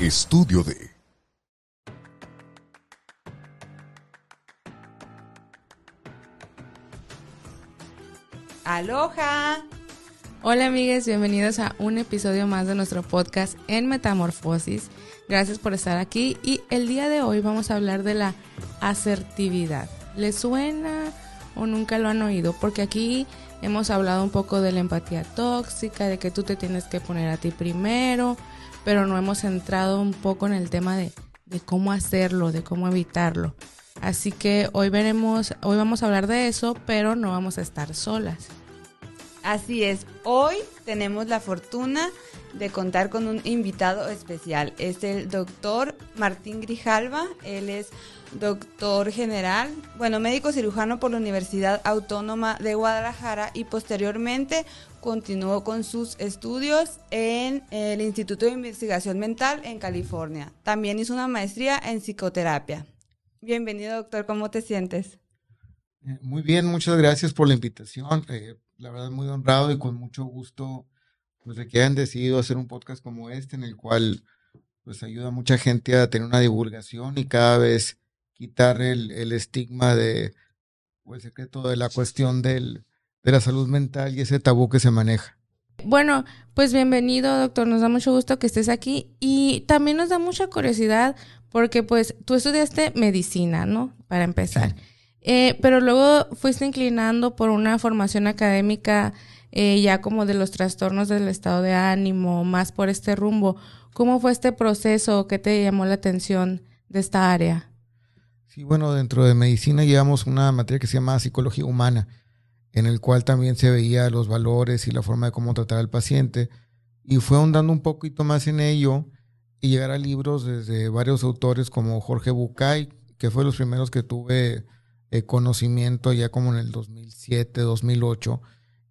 Estudio de Aloha. Hola amigues, bienvenidos a un episodio más de nuestro podcast en Metamorfosis. Gracias por estar aquí y el día de hoy vamos a hablar de la asertividad. ¿Les suena o nunca lo han oído? Porque aquí hemos hablado un poco de la empatía tóxica, de que tú te tienes que poner a ti primero, pero no hemos entrado un poco en el tema de, de cómo hacerlo, de cómo evitarlo. Así que hoy veremos, hoy vamos a hablar de eso, pero no vamos a estar solas. Así es, hoy tenemos la fortuna de contar con un invitado especial. Es el doctor Martín Grijalva. Él es doctor general, bueno, médico cirujano por la Universidad Autónoma de Guadalajara y posteriormente continuó con sus estudios en el Instituto de Investigación Mental en California. También hizo una maestría en psicoterapia. Bienvenido, doctor. ¿Cómo te sientes? Eh, muy bien, muchas gracias por la invitación. Eh, la verdad, muy honrado y con mucho gusto pues, de que hayan decidido hacer un podcast como este, en el cual pues ayuda a mucha gente a tener una divulgación y cada vez quitar el, el estigma de o el secreto de la cuestión del, de la salud mental y ese tabú que se maneja. Bueno, pues bienvenido, doctor. Nos da mucho gusto que estés aquí y también nos da mucha curiosidad porque pues tú estudiaste medicina, ¿no? Para empezar. Eh, pero luego fuiste inclinando por una formación académica eh, ya como de los trastornos del estado de ánimo, más por este rumbo. ¿Cómo fue este proceso? ¿Qué te llamó la atención de esta área? Sí, bueno, dentro de medicina llevamos una materia que se llama psicología humana, en el cual también se veía los valores y la forma de cómo tratar al paciente. Y fue ahondando un poquito más en ello y llegar a libros desde varios autores como Jorge Bucay, que fue los primeros que tuve eh, conocimiento ya como en el 2007, 2008,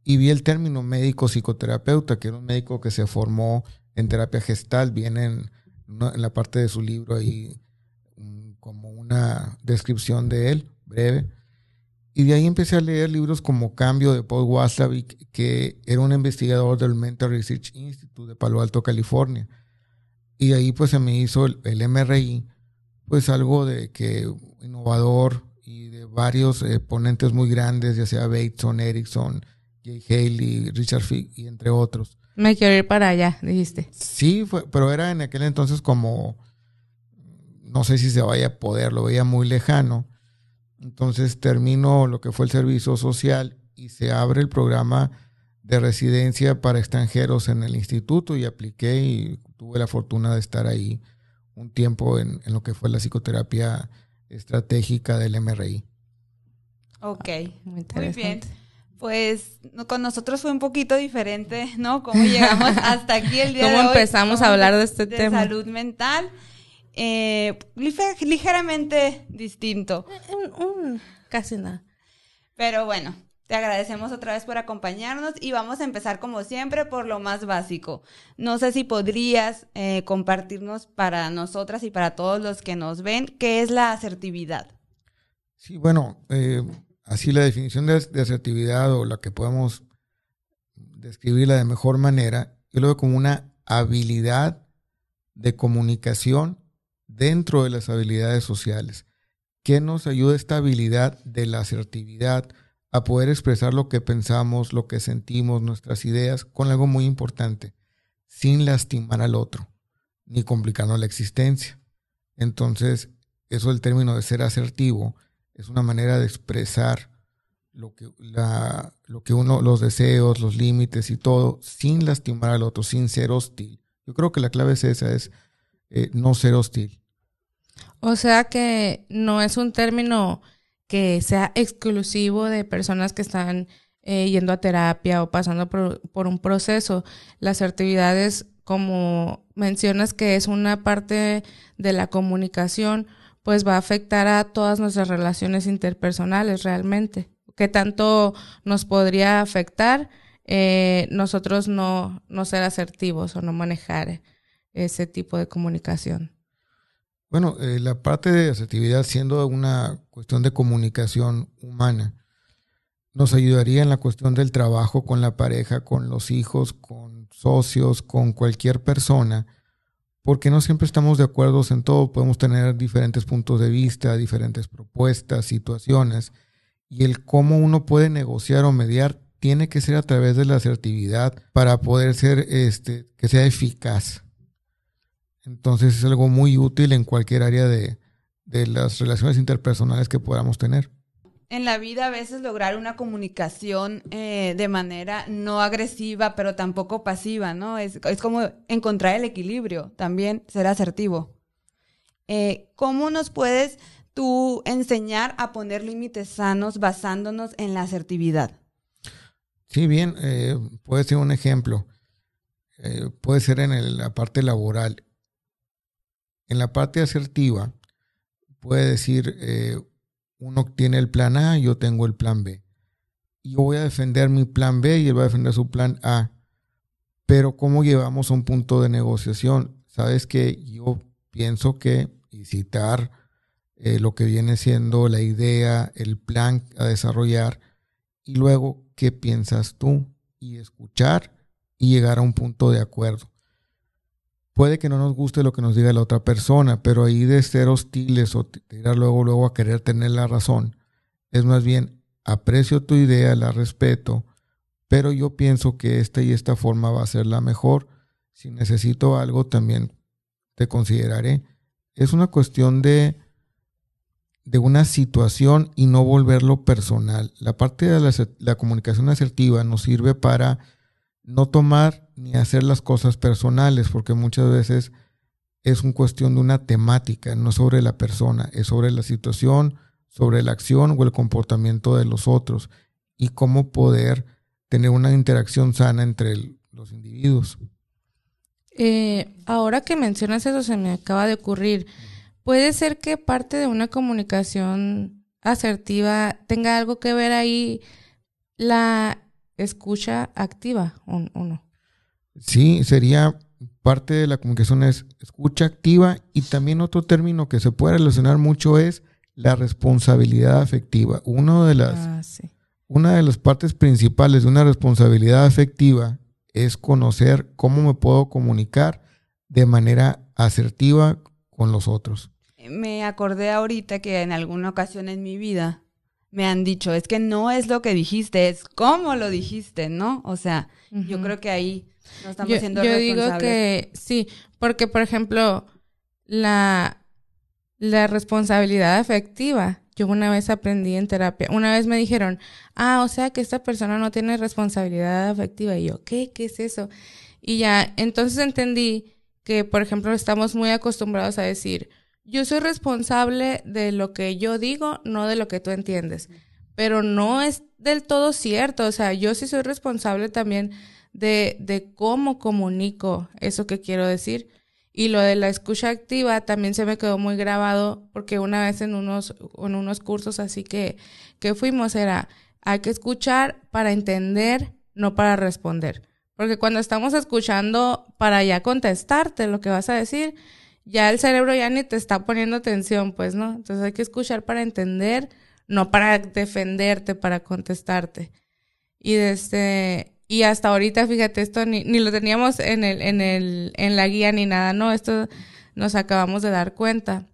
y vi el término médico psicoterapeuta, que era un médico que se formó en terapia gestal, viene en, la parte de su libro ahí mm, como una descripción de él, breve. Y de ahí empecé a leer libros como Cambio de Paul Waslavic, que era un investigador del Mental Research Institute de Palo Alto, California y ahí pues se me hizo el, MRI, pues algo de que innovador y de varios eh, ponentes muy grandes, ya sea Bateson, Erickson, Jay Haley, Richard Fick y entre otros. Me quiero ir para allá, dijiste. Sí, fue, pero era en aquel entonces como, no sé si se vaya a poder, lo veía muy lejano. Entonces termino lo que fue el servicio social y se abre el programa de residencia para extranjeros en el instituto y apliqué y tuve la fortuna de estar ahí un tiempo en, lo que fue la psicoterapia estratégica del MRI. Ok, muy, bien. Pues con nosotros fue un poquito diferente, ¿no? Cómo llegamos hasta aquí el día de hoy. ¿Cómo empezamos a hablar de este de tema? Salud mental. Eh, ligeramente distinto. Casi nada. Pero bueno, te agradecemos otra vez por acompañarnos y vamos a empezar como siempre por lo más básico. No sé si podrías eh, compartirnos para nosotras y para todos los que nos ven qué es la asertividad. Sí, bueno, eh, así la definición de, asertividad o la que podemos describirla de mejor manera, yo lo veo como una habilidad de comunicación dentro de las habilidades sociales. ¿Qué nos ayuda esta habilidad de la asertividad? a poder expresar lo que pensamos, lo que sentimos, nuestras ideas, con algo muy importante, sin lastimar al otro, ni complicando la existencia. Entonces, eso el término de ser asertivo es una manera de expresar lo que, la, lo que uno, los deseos, los límites y todo, sin lastimar al otro, sin ser hostil. Yo creo que la clave es esa, es eh, no ser hostil. O sea que no es un término que sea exclusivo de personas que están eh, yendo a terapia o pasando por, un proceso. La asertividad es, como mencionas, que es una parte de la comunicación, pues va a afectar a todas nuestras relaciones interpersonales realmente. ¿Qué tanto nos podría afectar eh, nosotros no, no ser asertivos o no manejar ese tipo de comunicación? Bueno, eh, la parte de asertividad siendo una cuestión de comunicación humana, nos ayudaría en la cuestión del trabajo con la pareja, con los hijos, con socios, con cualquier persona, porque no siempre estamos de acuerdo en todo, podemos tener diferentes puntos de vista, diferentes propuestas, situaciones, y el cómo uno puede negociar o mediar tiene que ser a través de la asertividad para poder ser, este, que sea eficaz. Entonces es algo muy útil en cualquier área de, de las relaciones interpersonales que podamos tener. En la vida a veces lograr una comunicación eh, de manera no agresiva, pero tampoco pasiva, ¿no? Es, como encontrar el equilibrio, también ser asertivo. Eh, ¿Cómo nos puedes tú enseñar a poner límites sanos basándonos en la asertividad? Sí, bien, eh, puede ser un ejemplo. Eh, puede ser en la parte laboral. En la parte asertiva, puede decir, uno tiene el plan A, yo tengo el plan B. Yo voy a defender mi plan B y él va a defender su plan A. Pero ¿cómo llevamos a un punto de negociación? Sabes que yo pienso que, y citar lo que viene siendo la idea, el plan a desarrollar, y luego qué piensas tú y escuchar y llegar a un punto de acuerdo. Puede que no nos guste lo que nos diga la otra persona, pero ahí de ser hostiles o tirar luego, luego a querer tener la razón, es más bien aprecio tu idea, la respeto, pero yo pienso que esta y esta forma va a ser la mejor. Si necesito algo, también te consideraré. Es una cuestión de de una situación y no volverlo personal. La parte de la, comunicación asertiva nos sirve para no tomar ni hacer las cosas personales, porque muchas veces es una cuestión de una temática, no sobre la persona, es sobre la situación, sobre la acción o el comportamiento de los otros y cómo poder tener una interacción sana entre los individuos. Eh, ahora que mencionas eso, se me acaba de ocurrir. Puede ser que parte de una comunicación asertiva tenga algo que ver ahí la escucha activa o, no. Sí, sería parte de la comunicación es escucha activa y también otro término que se puede relacionar mucho es la responsabilidad afectiva. Uno de las, ah, Una de las partes principales de una responsabilidad afectiva es conocer cómo me puedo comunicar de manera asertiva con los otros me acordé ahorita que en alguna ocasión en mi vida me han dicho, es que no es lo que dijiste, es cómo lo dijiste, ¿no? O sea, yo creo que ahí no estamos yo, siendo yo digo que sí, porque por ejemplo, la, la responsabilidad afectiva, yo una vez aprendí en terapia, una vez me dijeron, ah, o sea que esta persona no tiene responsabilidad afectiva. Y yo, ¿qué? ¿Qué es eso? Y ya, entonces entendí que, por ejemplo, estamos muy acostumbrados a decir, yo soy responsable de lo que yo digo, no de lo que tú entiendes. Pero no es del todo cierto. O sea, yo sí soy responsable también de, de cómo comunico eso que quiero decir. Y lo de la escucha activa también se me quedó muy grabado porque una vez en unos, en unos cursos así que, que fuimos era, hay que escuchar para entender, no para responder. Porque cuando estamos escuchando para ya contestarte lo que vas a decir, ya el cerebro ya ni te está poniendo atención, pues, ¿no? Entonces hay que escuchar para entender, no para defenderte, para contestarte. Y desde, y hasta ahorita, fíjate, esto ni, ni lo teníamos en el, en el, en la guía ni nada, ¿no? Esto nos acabamos de dar cuenta.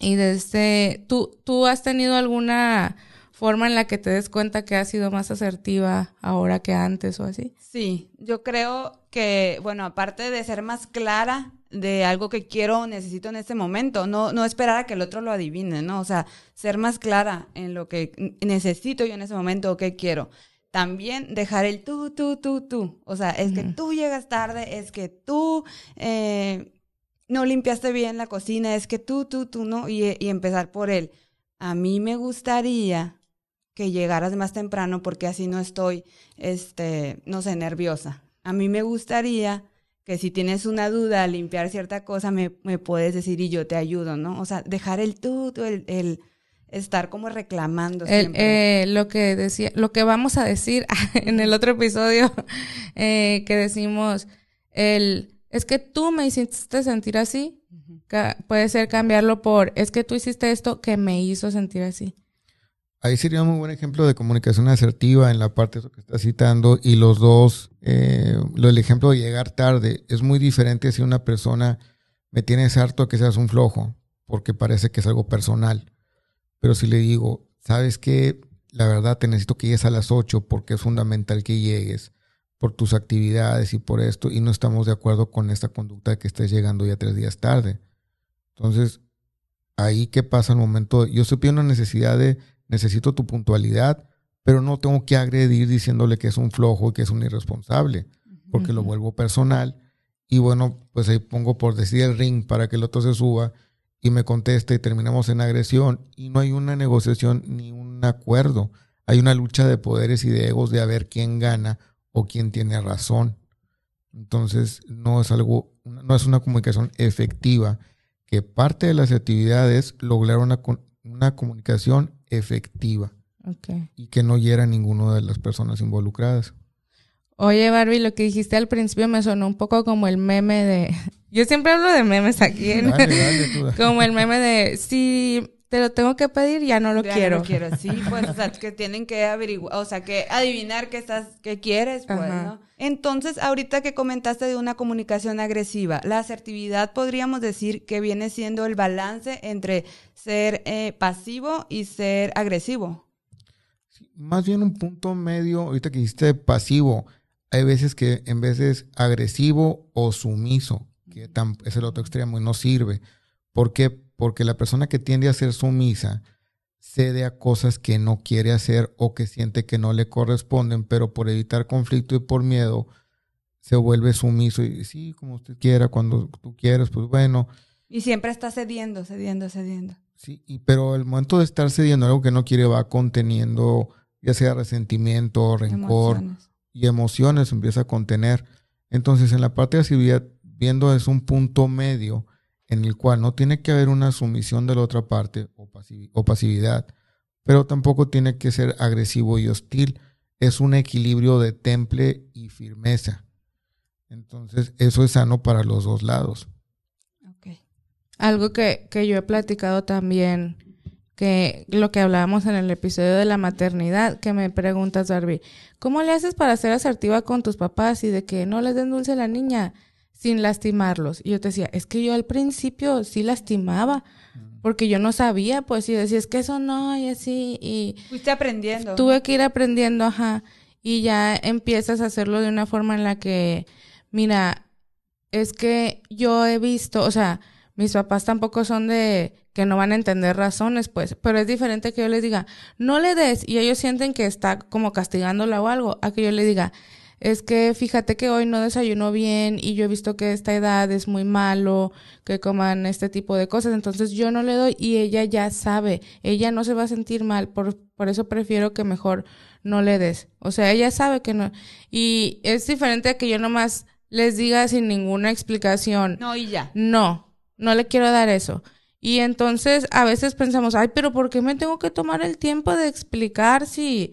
Y desde, ¿tú, tú has tenido alguna forma en la que te des cuenta que has sido más asertiva ahora que antes o así? Sí, yo creo que, bueno, aparte de ser más clara de algo que quiero o necesito en este momento, no, no esperar a que el otro lo adivine, ¿no? O sea, ser más clara en lo que necesito yo en ese momento o qué quiero. También dejar el tú, tú, tú, tú. O sea, es que tú llegas tarde, es que tú eh, no limpiaste bien la cocina, es que tú, tú, tú, no. Y, y empezar por él. A mí me gustaría que llegaras más temprano porque así no estoy, este, no sé, nerviosa. A mí me gustaría que si tienes una duda, limpiar cierta cosa, me, me puedes decir y yo te ayudo, ¿no? O sea, dejar el tú, el, el estar como reclamando siempre. Eh, lo que decía, lo que vamos a decir en el otro episodio, eh, que decimos, el, es que tú me hiciste sentir así, puede ser cambiarlo por, es que tú hiciste esto que me hizo sentir así. Ahí sería un muy buen ejemplo de comunicación asertiva en la parte de que está citando y los dos, eh, lo, el ejemplo de llegar tarde es muy diferente si una persona me tienes harto que seas un flojo, porque parece que es algo personal. Pero si le digo, ¿sabes qué? La verdad te necesito que llegues a las 8 porque es fundamental que llegues por tus actividades y por esto, y no estamos de acuerdo con esta conducta de que estés llegando ya tres días tarde. Entonces, ahí qué pasa el momento, yo estoy pidiendo una necesidad de, necesito tu puntualidad, pero no tengo que agredir diciéndole que es un flojo y que es un irresponsable, porque lo vuelvo personal. Y bueno, pues ahí pongo por decir el ring para que el otro se suba y me conteste y terminamos en agresión y no hay una negociación ni un acuerdo. Hay una lucha de poderes y de egos de a ver quién gana o quién tiene razón. Entonces, no es algo, no es una comunicación efectiva, que parte de las actividades lograr una, una comunicación efectiva y que no hiera a ninguna de las personas involucradas. Oye, Barbie, lo que dijiste al principio me sonó un poco como el meme de... Yo siempre hablo de memes aquí. como el meme de, si te lo tengo que pedir, ya no lo quiero. No quiero, sí, pues, o sea, que tienen que averiguar, o sea, que adivinar qué estás, qué quieres, pues, ¿no? Entonces, ahorita que comentaste de una comunicación agresiva, la asertividad podríamos decir que viene siendo el balance entre ser eh, pasivo y ser agresivo. más bien un punto medio, ahorita que dijiste pasivo, hay veces que en de agresivo o sumiso, que es el otro extremo y no sirve. ¿Por qué? porque la persona que tiende a ser sumisa cede a cosas que no quiere hacer o que siente que no le corresponden, pero por evitar conflicto y por miedo se vuelve sumiso y sí, como usted quiera, cuando tú quieras, pues bueno. Y siempre está cediendo, cediendo, cediendo. Sí, y, pero el momento de estar cediendo algo que no quiere va conteniendo, ya sea resentimiento, rencor y emociones, empieza a contener. Entonces, en la parte de actividad, viendo es un punto medio en el cual no tiene que haber una sumisión de la otra parte o, pasividad, pero tampoco tiene que ser agresivo y hostil. Es un equilibrio de temple y firmeza. Entonces, eso es sano para los dos lados. Algo que, que yo he platicado también, que lo que hablábamos en el episodio de la maternidad, que me preguntas, Darby, ¿cómo le haces para ser asertiva con tus papás y de que no les den dulce a la niña? sin lastimarlos. Y yo te decía, es que yo al principio sí lastimaba, porque yo no sabía, pues, y decía, es que eso no, y así, y... Fuiste aprendiendo. Tuve que ir aprendiendo, ajá, y ya empiezas a hacerlo de una forma en la que, mira, es que yo he visto, o sea, mis papás tampoco son de que no van a entender razones, pues, pero es diferente que yo les diga, no le des, y ellos sienten que está como castigándola o algo, a que yo le diga, es que fíjate que hoy no desayuno bien y yo he visto que esta edad es muy malo que coman este tipo de cosas, entonces yo no le doy y ella ya sabe, ella no se va a sentir mal, por, por eso prefiero que mejor no le des. O sea, ella sabe que no. Y es diferente a que yo nomás les diga sin ninguna explicación. No, y ya. No, no le quiero dar eso. Y entonces a veces pensamos, ay, pero ¿por qué me tengo que tomar el tiempo de explicar si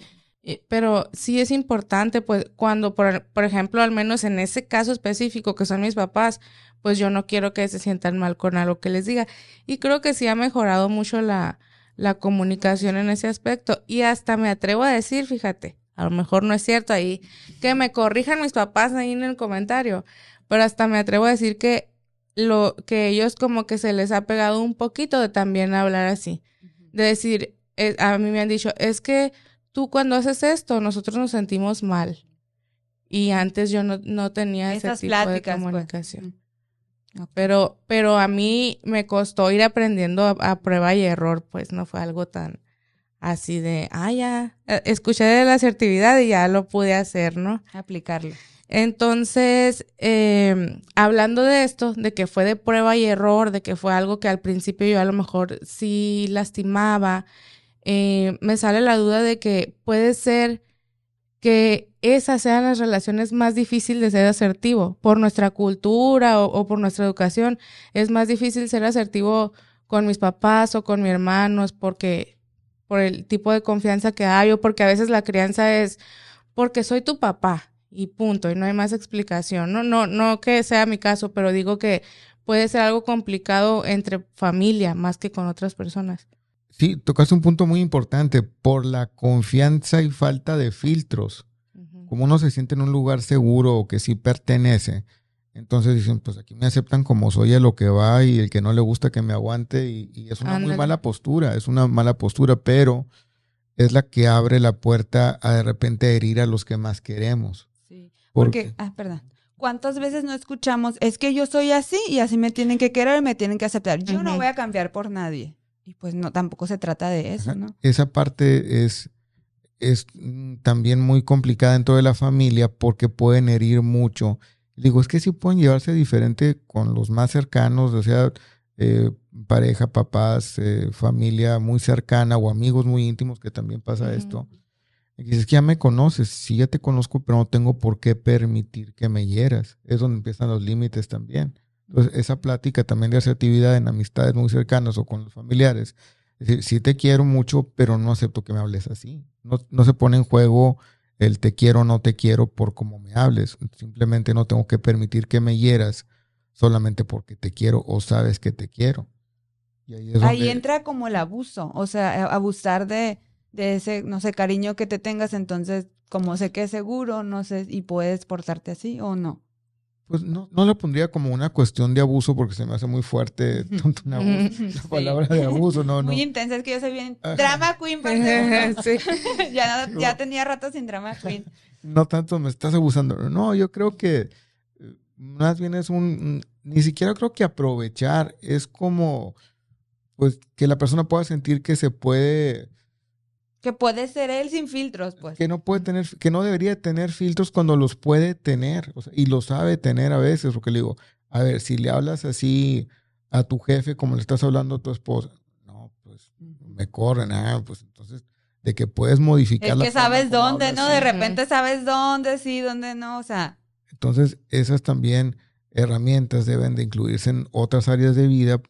pero sí es importante, pues, cuando, por, por, ejemplo, al menos en ese caso específico que son mis papás, pues yo no quiero que se sientan mal con algo que les diga. Y creo que sí ha mejorado mucho la, la comunicación en ese aspecto. Y hasta me atrevo a decir, fíjate, a lo mejor no es cierto ahí, que me corrijan mis papás ahí en el comentario, pero hasta me atrevo a decir que lo que ellos como que se les ha pegado un poquito de también hablar así, de decir, eh, a mí me han dicho, es que tú cuando haces esto, nosotros nos sentimos mal. Y antes yo no, no tenía ese tipo de pues. comunicación. Pero, pero a mí me costó ir aprendiendo a, prueba y error, pues no fue algo tan así de, ah, ya, eh, escuché de la asertividad y ya lo pude hacer, ¿no? Aplicarlo. Entonces, eh, hablando de esto, de que fue de prueba y error, de que fue algo que al principio yo a lo mejor sí lastimaba, eh, me sale la duda de que puede ser que esas sean las relaciones más difíciles de ser asertivo. Por nuestra cultura o, por nuestra educación, es más difícil ser asertivo con mis papás o con mis hermanos porque por el tipo de confianza que hay o porque a veces la crianza es porque soy tu papá y punto y no hay más explicación. No, no, no que sea mi caso, pero digo que puede ser algo complicado entre familia más que con otras personas. Sí, tocaste un punto muy importante, por la confianza y falta de filtros. Como uno se siente en un lugar seguro o que sí pertenece, Entonces dicen, pues aquí me aceptan como soy a lo que va y el que no le gusta que me aguante y, y es una muy mala postura, es una mala postura, pero es la que abre la puerta a de repente herir a los que más queremos. Porque, Porque, ah, perdón. ¿Cuántas veces no escuchamos? Es que yo soy así y así me tienen que querer, me tienen que aceptar. Yo no voy a cambiar por nadie. Y pues no, tampoco se trata de eso, Ajá. ¿no? esa parte es, es mm, también muy complicada dentro de la familia porque pueden herir mucho. Digo, es que sí pueden llevarse diferente con los más cercanos, o sea, eh, pareja, papás, eh, familia muy cercana o amigos muy íntimos que también pasa esto. Y dices que ya me conoces, sí ya te conozco, pero no tengo por qué permitir que me hieras. Es donde empiezan los límites también. Entonces, esa plática también de asertividad en amistades muy cercanas o con los familiares. Es decir, sí te quiero mucho, pero no acepto que me hables así. No, no se pone en juego el te quiero o no te quiero por cómo me hables. Simplemente no tengo que permitir que me hieras solamente porque te quiero o sabes que te quiero. Y ahí es Ahí donde- entra como el abuso, o sea, abusar de, de ese, no sé, cariño que te tengas, entonces, como sé que es seguro, no sé, y puedes portarte así o no. Pues no, no lo pondría como una cuestión de abuso porque se me hace muy fuerte tanto un abuso, la palabra de abuso, no, no. Muy intensa, es que yo soy bien Ajá. drama queen. sí. ya, no- No. ya tenía rato sin drama queen. no tanto me estás abusando. No, yo creo que eh, más bien es un, ni siquiera creo que aprovechar, es como, pues, que la persona pueda sentir que se puede, Que puede ser él sin filtros, pues. que no puede tener, que no debería tener filtros cuando los puede tener, o sea, y lo sabe tener a veces, porque le digo, a ver, si le hablas así a tu jefe como le estás hablando a tu esposa, no, pues, me corren, ah, pues entonces, de que puedes modificar Es la que sabes dónde, hablas, ¿no? sí. De repente sabes dónde sí, dónde no, o sea. Entonces, esas también herramientas deben de incluirse en otras áreas de vida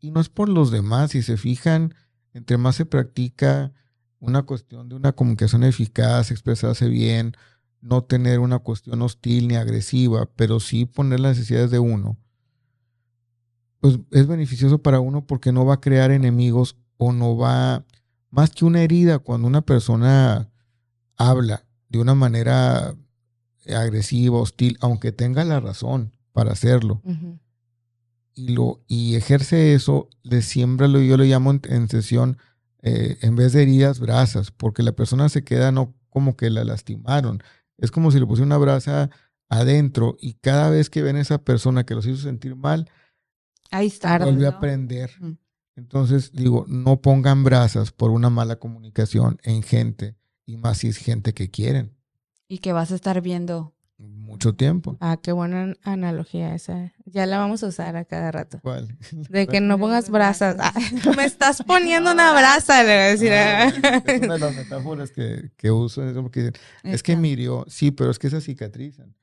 y no es por los demás. Si se fijan, entre más se practica una cuestión de una comunicación eficaz, expresarse bien, no tener una cuestión hostil ni agresiva, pero sí poner las necesidades de uno, pues es beneficioso para uno porque no va a crear enemigos o no va, más que una herida, cuando una persona habla de una manera agresiva, hostil, aunque tenga la razón para hacerlo, y, lo, y ejerce eso, le siembra lo yo le llamo en, en sesión, eh, en vez de heridas, brasas, porque la persona se queda no como que la lastimaron. Es como si le pusiera una brasa adentro y cada vez que ven a esa persona que los hizo sentir mal, Ahí está. vuelve a aprender. Entonces, digo, no pongan brasas por una mala comunicación en gente, y más si es gente que quieren Y que vas a estar viendo. Mucho tiempo. Ah, qué buena analogía esa. Ya la vamos a usar a cada rato. ¿Cuál? De que no pongas brasas. Ah, me estás poniendo una brasa, le voy a decir. Ah, ah. es una de las metáforas que, que uso. Es, como que, es que hirió. Sí, pero es que esas cicatrizan.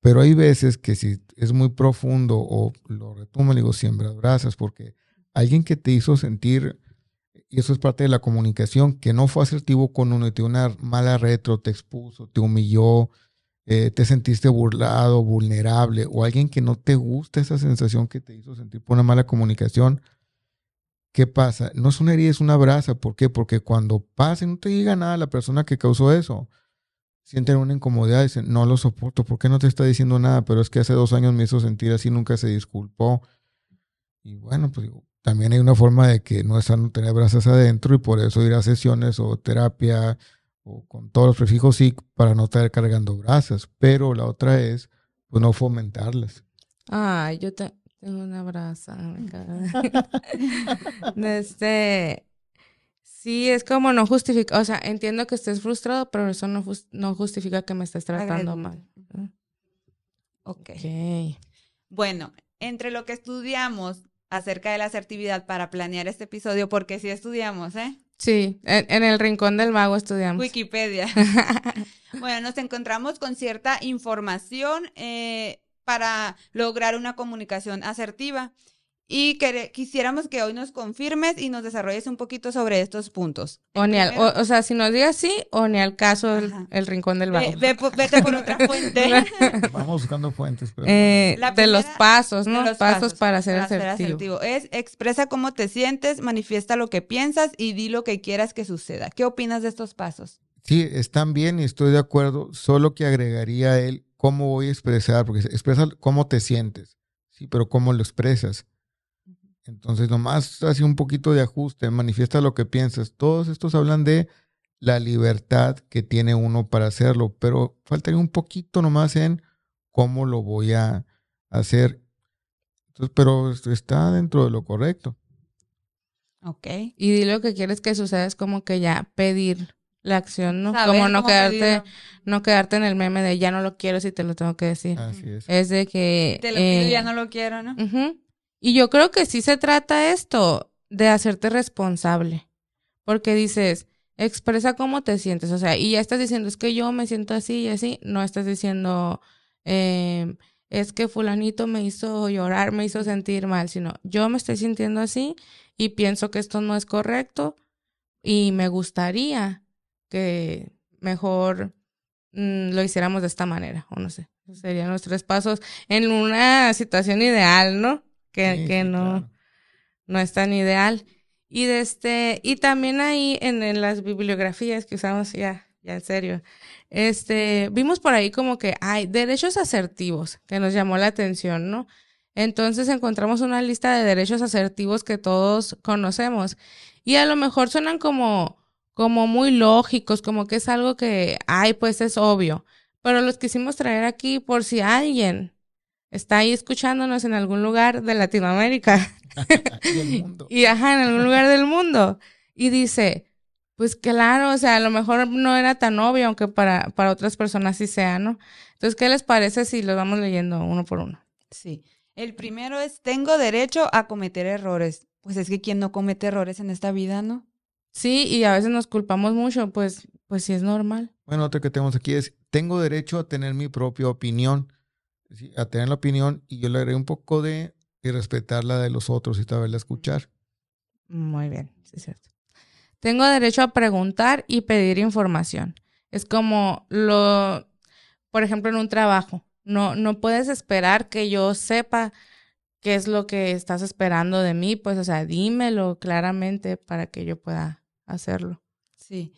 Pero hay veces que si es muy profundo o lo retomo, le digo, siembra brasas, porque alguien que te hizo sentir, y eso es parte de la comunicación, que no fue asertivo con uno y te dio una mala retro, te expuso, te humilló, eh, te sentiste burlado, vulnerable, o alguien que no te gusta esa sensación que te hizo sentir por una mala comunicación, ¿qué pasa? No es una herida, es una brasa. ¿Por qué? Porque cuando pase, no te diga nada la persona que causó eso. Sienten una incomodidad, dicen, no lo soporto, ¿por qué no te está diciendo nada? Pero es que hace dos años me hizo sentir así, nunca se disculpó. Y bueno, pues también hay una forma de que no es sano tener brasas adentro y por eso ir a sesiones o terapia o con todos los prefijos sí para no estar cargando brasas. Pero la otra es, pues no fomentarlas. Ay, yo te- tengo una brasa. este, sí, es como no justifica, o sea, entiendo que estés frustrado, pero eso no, jus- no justifica que me estés tratando mal. Ok. Ok. Bueno, entre lo que estudiamos acerca de la asertividad para planear este episodio, porque sí estudiamos, ¿eh? Sí, en, en el rincón del vago estudiamos. Wikipedia. bueno, nos encontramos con cierta información eh, para lograr una comunicación asertiva y quere- quisiéramos que hoy nos confirmes y nos desarrolles un poquito sobre estos puntos. O, ni al- o, o sea, si nos digas sí, o ni al caso el, el rincón del vago. Ve- ve po- vete por otra fuente. Vamos buscando fuentes. Pero... Eh, de los pasos, de ¿no? los pasos, para ser asertivo. asertivo. Es expresa cómo te sientes, manifiesta lo que piensas y di lo que quieras que suceda. ¿Qué opinas de estos pasos? Sí, están bien y estoy de acuerdo, solo que agregaría él cómo voy a expresar, porque expresa cómo te sientes, sí, pero cómo lo expresas. Entonces, nomás hace un poquito de ajuste, manifiesta lo que piensas. Todos estos hablan de la libertad que tiene uno para hacerlo, pero faltaría un poquito nomás en cómo lo voy a hacer. Entonces, pero está dentro de lo correcto. Ok. Y lo que quieres que suceda es como que ya pedir la acción, ¿no? como no quedarte, no quedarte en el meme de ya no lo quiero si te lo tengo que decir. Así es. Es de que. Te lo pido, ya eh, no lo quiero, ¿no? Y yo creo que sí se trata esto de hacerte responsable. Porque dices, expresa cómo te sientes, o sea, y ya estás diciendo, es que yo me siento así y así, no estás diciendo, eh, es que fulanito me hizo llorar, me hizo sentir mal, sino yo me estoy sintiendo así y pienso que esto no es correcto y me gustaría que mejor mm, lo hiciéramos de esta manera, o no sé, serían los tres pasos en una situación ideal, ¿no? Que, que no, no es tan ideal. Y, de este, y también ahí en, las bibliografías que usamos ya, ya en serio, este, vimos por ahí como que hay derechos asertivos que nos llamó la atención, ¿no? Entonces encontramos una lista de derechos asertivos que todos conocemos y a lo mejor suenan como, como muy lógicos, como que es algo que, ay, pues es obvio, pero los quisimos traer aquí por si alguien está ahí escuchándonos en algún lugar de Latinoamérica y, ajá, en algún lugar del mundo. Y dice, pues claro, o sea, a lo mejor no era tan obvio, aunque para, para otras personas sí sea, ¿no? Entonces, ¿qué les parece si los vamos leyendo uno por uno? Sí. El primero es, tengo derecho a cometer errores. Pues es que quien no comete errores en esta vida, ¿no? Sí, y a veces nos culpamos mucho, pues, pues sí es normal. Bueno, otro que tenemos aquí es, tengo derecho a tener mi propia opinión, a tener la opinión, y yo le haré un poco de y respetar la de los otros y saberla escuchar. Muy bien, sí es cierto. Tengo derecho a preguntar y pedir información. Es como lo, por ejemplo, en un trabajo. No, no puedes esperar que yo sepa qué es lo que estás esperando de mí, pues, o sea, dímelo claramente para que yo pueda hacerlo. Sí.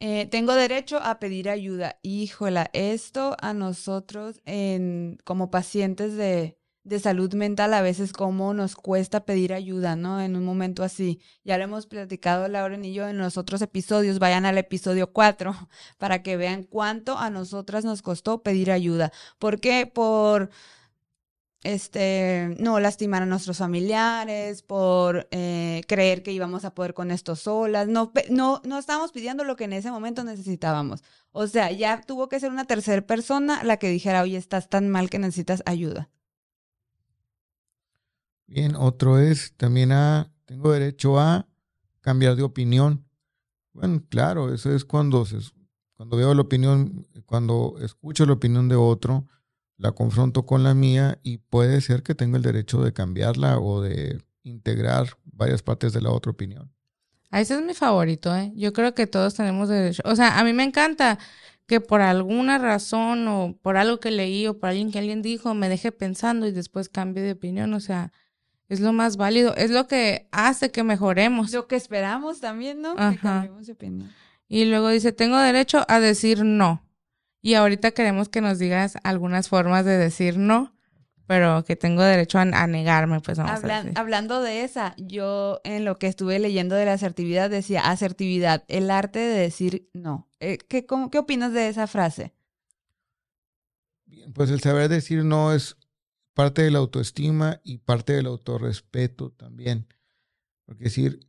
Eh, tengo derecho a pedir ayuda. Híjola, esto a nosotros en, como pacientes de, de salud mental, a veces cómo nos cuesta pedir ayuda, ¿no? En un momento así. Ya lo hemos platicado Lauren y yo en los otros episodios. Vayan al episodio 4 para que vean cuánto a nosotras nos costó pedir ayuda. ¿Por qué? Por este, no lastimar a nuestros familiares, por eh, creer que íbamos a poder con esto solas. No, no, no estábamos pidiendo lo que en ese momento necesitábamos. O sea, ya tuvo que ser una tercera persona la que dijera, oye, estás tan mal que necesitas ayuda. Bien, otro es también a, tengo derecho a cambiar de opinión. Bueno, claro, eso es cuando, se, cuando veo la opinión, cuando escucho la opinión de otro, la confronto con la mía y puede ser que tenga el derecho de cambiarla o de integrar varias partes de la otra opinión. Ah, ese es mi favorito, ¿eh? Yo creo que todos tenemos derecho. O sea, a mí me encanta que por alguna razón o por algo que leí o por alguien que alguien dijo me deje pensando y después cambie de opinión. O sea, es lo más válido, es lo que hace que mejoremos. Lo que esperamos también, ¿no? Que cambiemos de opinión. Y luego dice, tengo derecho a decir no. Y ahorita queremos que nos digas algunas formas de decir no, pero que tengo derecho a, negarme, pues vamos a decir. Hablando de esa, yo en lo que estuve leyendo de la asertividad decía asertividad, el arte de decir no. Eh, ¿qué, ¿Qué opinas de esa frase? Bien, pues el saber decir no es parte de la autoestima y parte del autorrespeto también. Porque decir,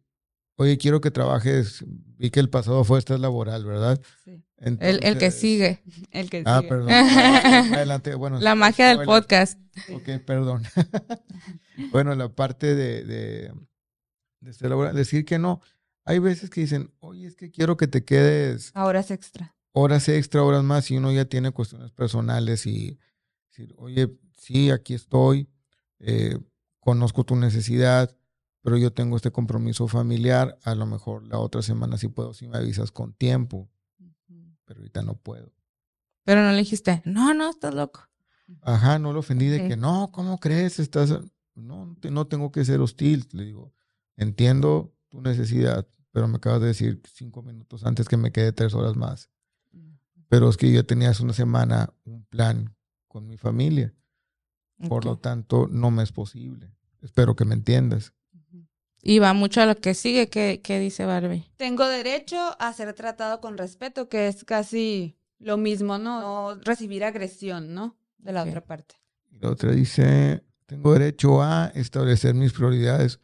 oye, quiero que trabajes, vi que el pasado fue estrés laboral, ¿verdad? Sí. el, que sigue. El que ah, perdón. adelante. Bueno, la magia del podcast. Ok, perdón. bueno, la parte de, de, de decir que no. Hay veces que dicen, oye, es que quiero que te quedes. A horas extra. Horas extra, horas más, y uno ya tiene cuestiones personales y decir, oye, sí, aquí estoy, eh, conozco tu necesidad, pero yo tengo este compromiso familiar, a lo mejor la otra semana sí puedo, si me avisas con tiempo, pero ahorita no puedo. Pero no le dijiste, no, no, estás loco. Ajá, no lo ofendí de que no, ¿cómo crees? Estás, no, no tengo que ser hostil, le digo, entiendo tu necesidad, pero me acabas de decir cinco minutos antes que me quede tres horas más. Pero es que yo tenía hace una semana un plan con mi familia. Por lo tanto, no me es posible. Espero que me entiendas. Y va mucho a lo que sigue, ¿qué, qué dice Barbie? Tengo derecho a ser tratado con respeto, que es casi lo mismo, ¿no? No recibir agresión, ¿no? De la otra parte. Y la otra dice, tengo derecho a establecer mis prioridades.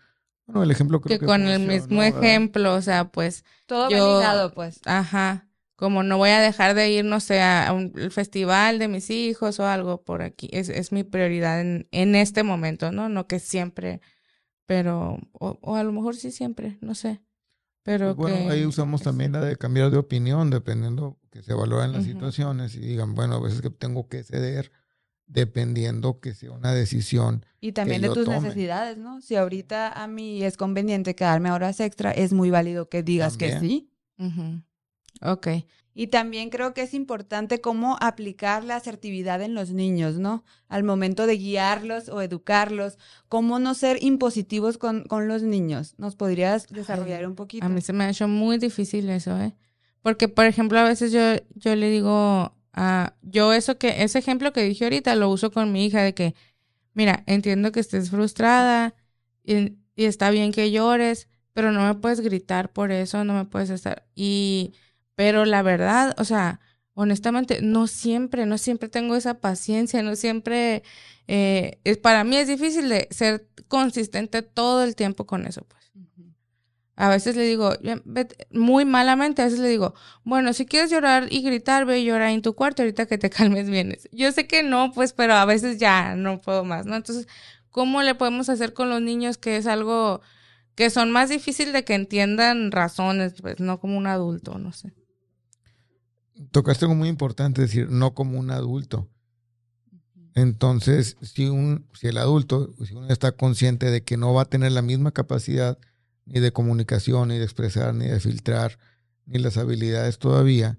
Bueno, el ejemplo creo Que que, con el mismo ejemplo, o sea, pues, Todo Yo- pues. ajá, como no voy a dejar de ir, no sé, a un el festival de mis hijos o algo por aquí, es, es mi prioridad en, en este momento, ¿no? No que siempre, pero, o, o a lo mejor sí siempre, no sé, pero Pues bueno, que... ahí usamos también la de cambiar de opinión, dependiendo que se valoran las situaciones y digan, bueno, a veces que tengo que ceder, dependiendo que sea una decisión. Y también que de tus tome. necesidades, ¿no? Si ahorita a mí es conveniente quedarme horas extra, es muy válido que digas que sí. Ujú. Ok, Y también creo que es importante cómo aplicar la asertividad en los niños, ¿no? Al momento de guiarlos o educarlos, cómo no ser impositivos con, con los niños. ¿Nos podrías desarrollar Ay, un poquito? A mí se me ha hecho muy difícil eso, ¿eh? Porque, por ejemplo, a veces yo, yo le digo a, yo eso que, ese ejemplo que dije ahorita lo uso con mi hija de que, mira, entiendo que estés frustrada y, y está bien que llores, pero no me puedes gritar por eso, no me puedes estar, y, pero la verdad, o sea, honestamente, no siempre, no siempre tengo esa paciencia, no siempre, eh, es, para mí es difícil de ser consistente todo el tiempo con eso, pues. A veces le digo, muy malamente, a veces le digo, bueno, si quieres llorar y gritar, ve y llora en tu cuarto, ahorita que te calmes vienes. Yo sé que no, pues, pero a veces ya no puedo más, ¿no? Entonces, ¿cómo le podemos hacer con los niños que es algo que son más difícil de que entiendan razones, pues, no como un adulto, no sé. Tocaste algo muy importante, decir, no como un adulto. Entonces, si, un, si el adulto, si uno está consciente de que no va a tener la misma capacidad ni de comunicación, ni de expresar, ni de filtrar, ni las habilidades todavía,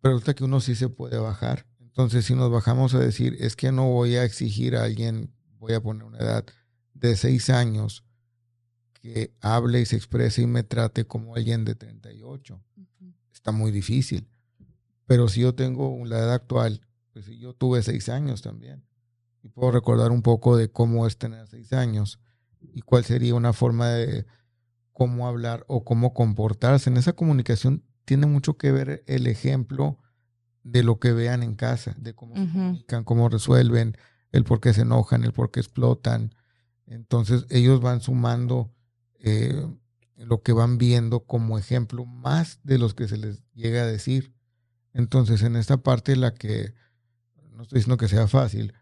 pero resulta que uno sí se puede bajar. Entonces, si nos bajamos a decir, es que no voy a exigir a alguien, voy a poner una edad de seis años, que hable y se exprese y me trate como alguien de 38, está muy difícil. Pero si yo tengo la edad actual, pues si yo tuve seis años también. Y puedo recordar un poco de cómo es tener seis años y cuál sería una forma de cómo hablar o cómo comportarse. En esa comunicación tiene mucho que ver el ejemplo de lo que vean en casa, de cómo se comunican, cómo resuelven, el por qué se enojan, el por qué explotan. Entonces ellos van sumando eh, lo que van viendo como ejemplo más de los que se les llega a decir. Entonces, en esta parte, la que, no estoy diciendo que sea fácil,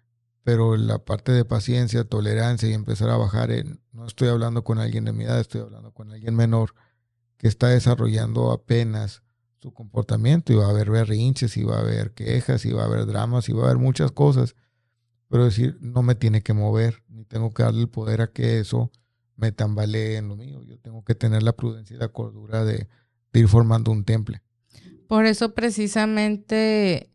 pero la parte de paciencia, tolerancia y empezar a bajar en, no estoy hablando con alguien de mi edad, estoy hablando con alguien menor que está desarrollando apenas su comportamiento y va a haber berrinches y va a haber quejas y va a haber dramas y va a haber muchas cosas. Pero decir, no me tiene que mover, ni tengo que darle el poder a que eso me tambalee en lo mío. Yo tengo que tener la prudencia y la cordura de, de ir formando un temple. Por eso precisamente,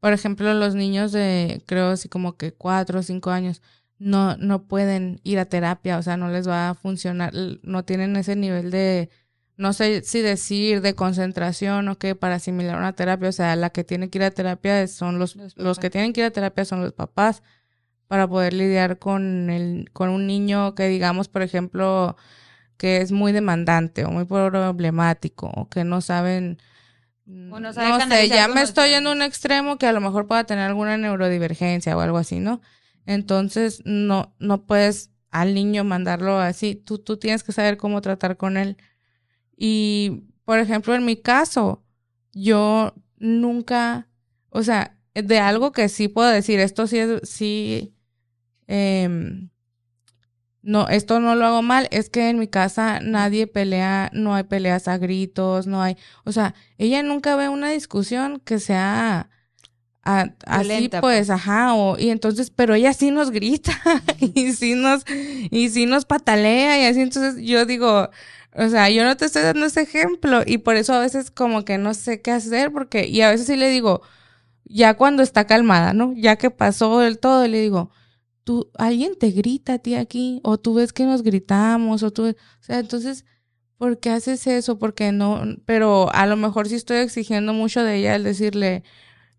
por ejemplo, los niños de, creo así como que cuatro o cinco años, no, no pueden ir a terapia, o sea, no les va a funcionar, no tienen ese nivel de, no sé si decir, de concentración o qué, para asimilar una terapia, o sea, la que tiene que ir a terapia son los, Los los, que tienen que ir a terapia son los papás, para poder lidiar con el, con un niño que digamos, por ejemplo, que es muy demandante o muy problemático o que no saben O no sé, ya me estoy emociones. un extremo que a lo mejor pueda tener alguna neurodivergencia o algo así, ¿no? Entonces, no, no puedes al niño mandarlo así. Tú, tú tienes que saber cómo tratar con él. Y, por ejemplo, en mi caso, yo nunca, o sea, de algo que sí puedo decir, esto sí es, sí, em, no, esto no lo hago mal, es que en mi casa nadie pelea, no hay peleas a gritos, no hay, o sea, ella nunca ve una discusión que sea a- así pues, pues. ajá, o, y entonces, pero ella sí nos grita y sí nos, y sí nos patalea y así, entonces yo digo, o sea, yo no te estoy dando ese ejemplo y por eso a veces como que no sé qué hacer porque, y a veces sí le digo, ya cuando está calmada, ¿no? Ya que pasó el todo, le digo, tú, alguien te grita a ti aquí, o tú ves que nos gritamos, o tú, o sea, entonces, ¿por qué haces eso? Porque no, pero a lo mejor sí estoy exigiendo mucho de ella al decirle,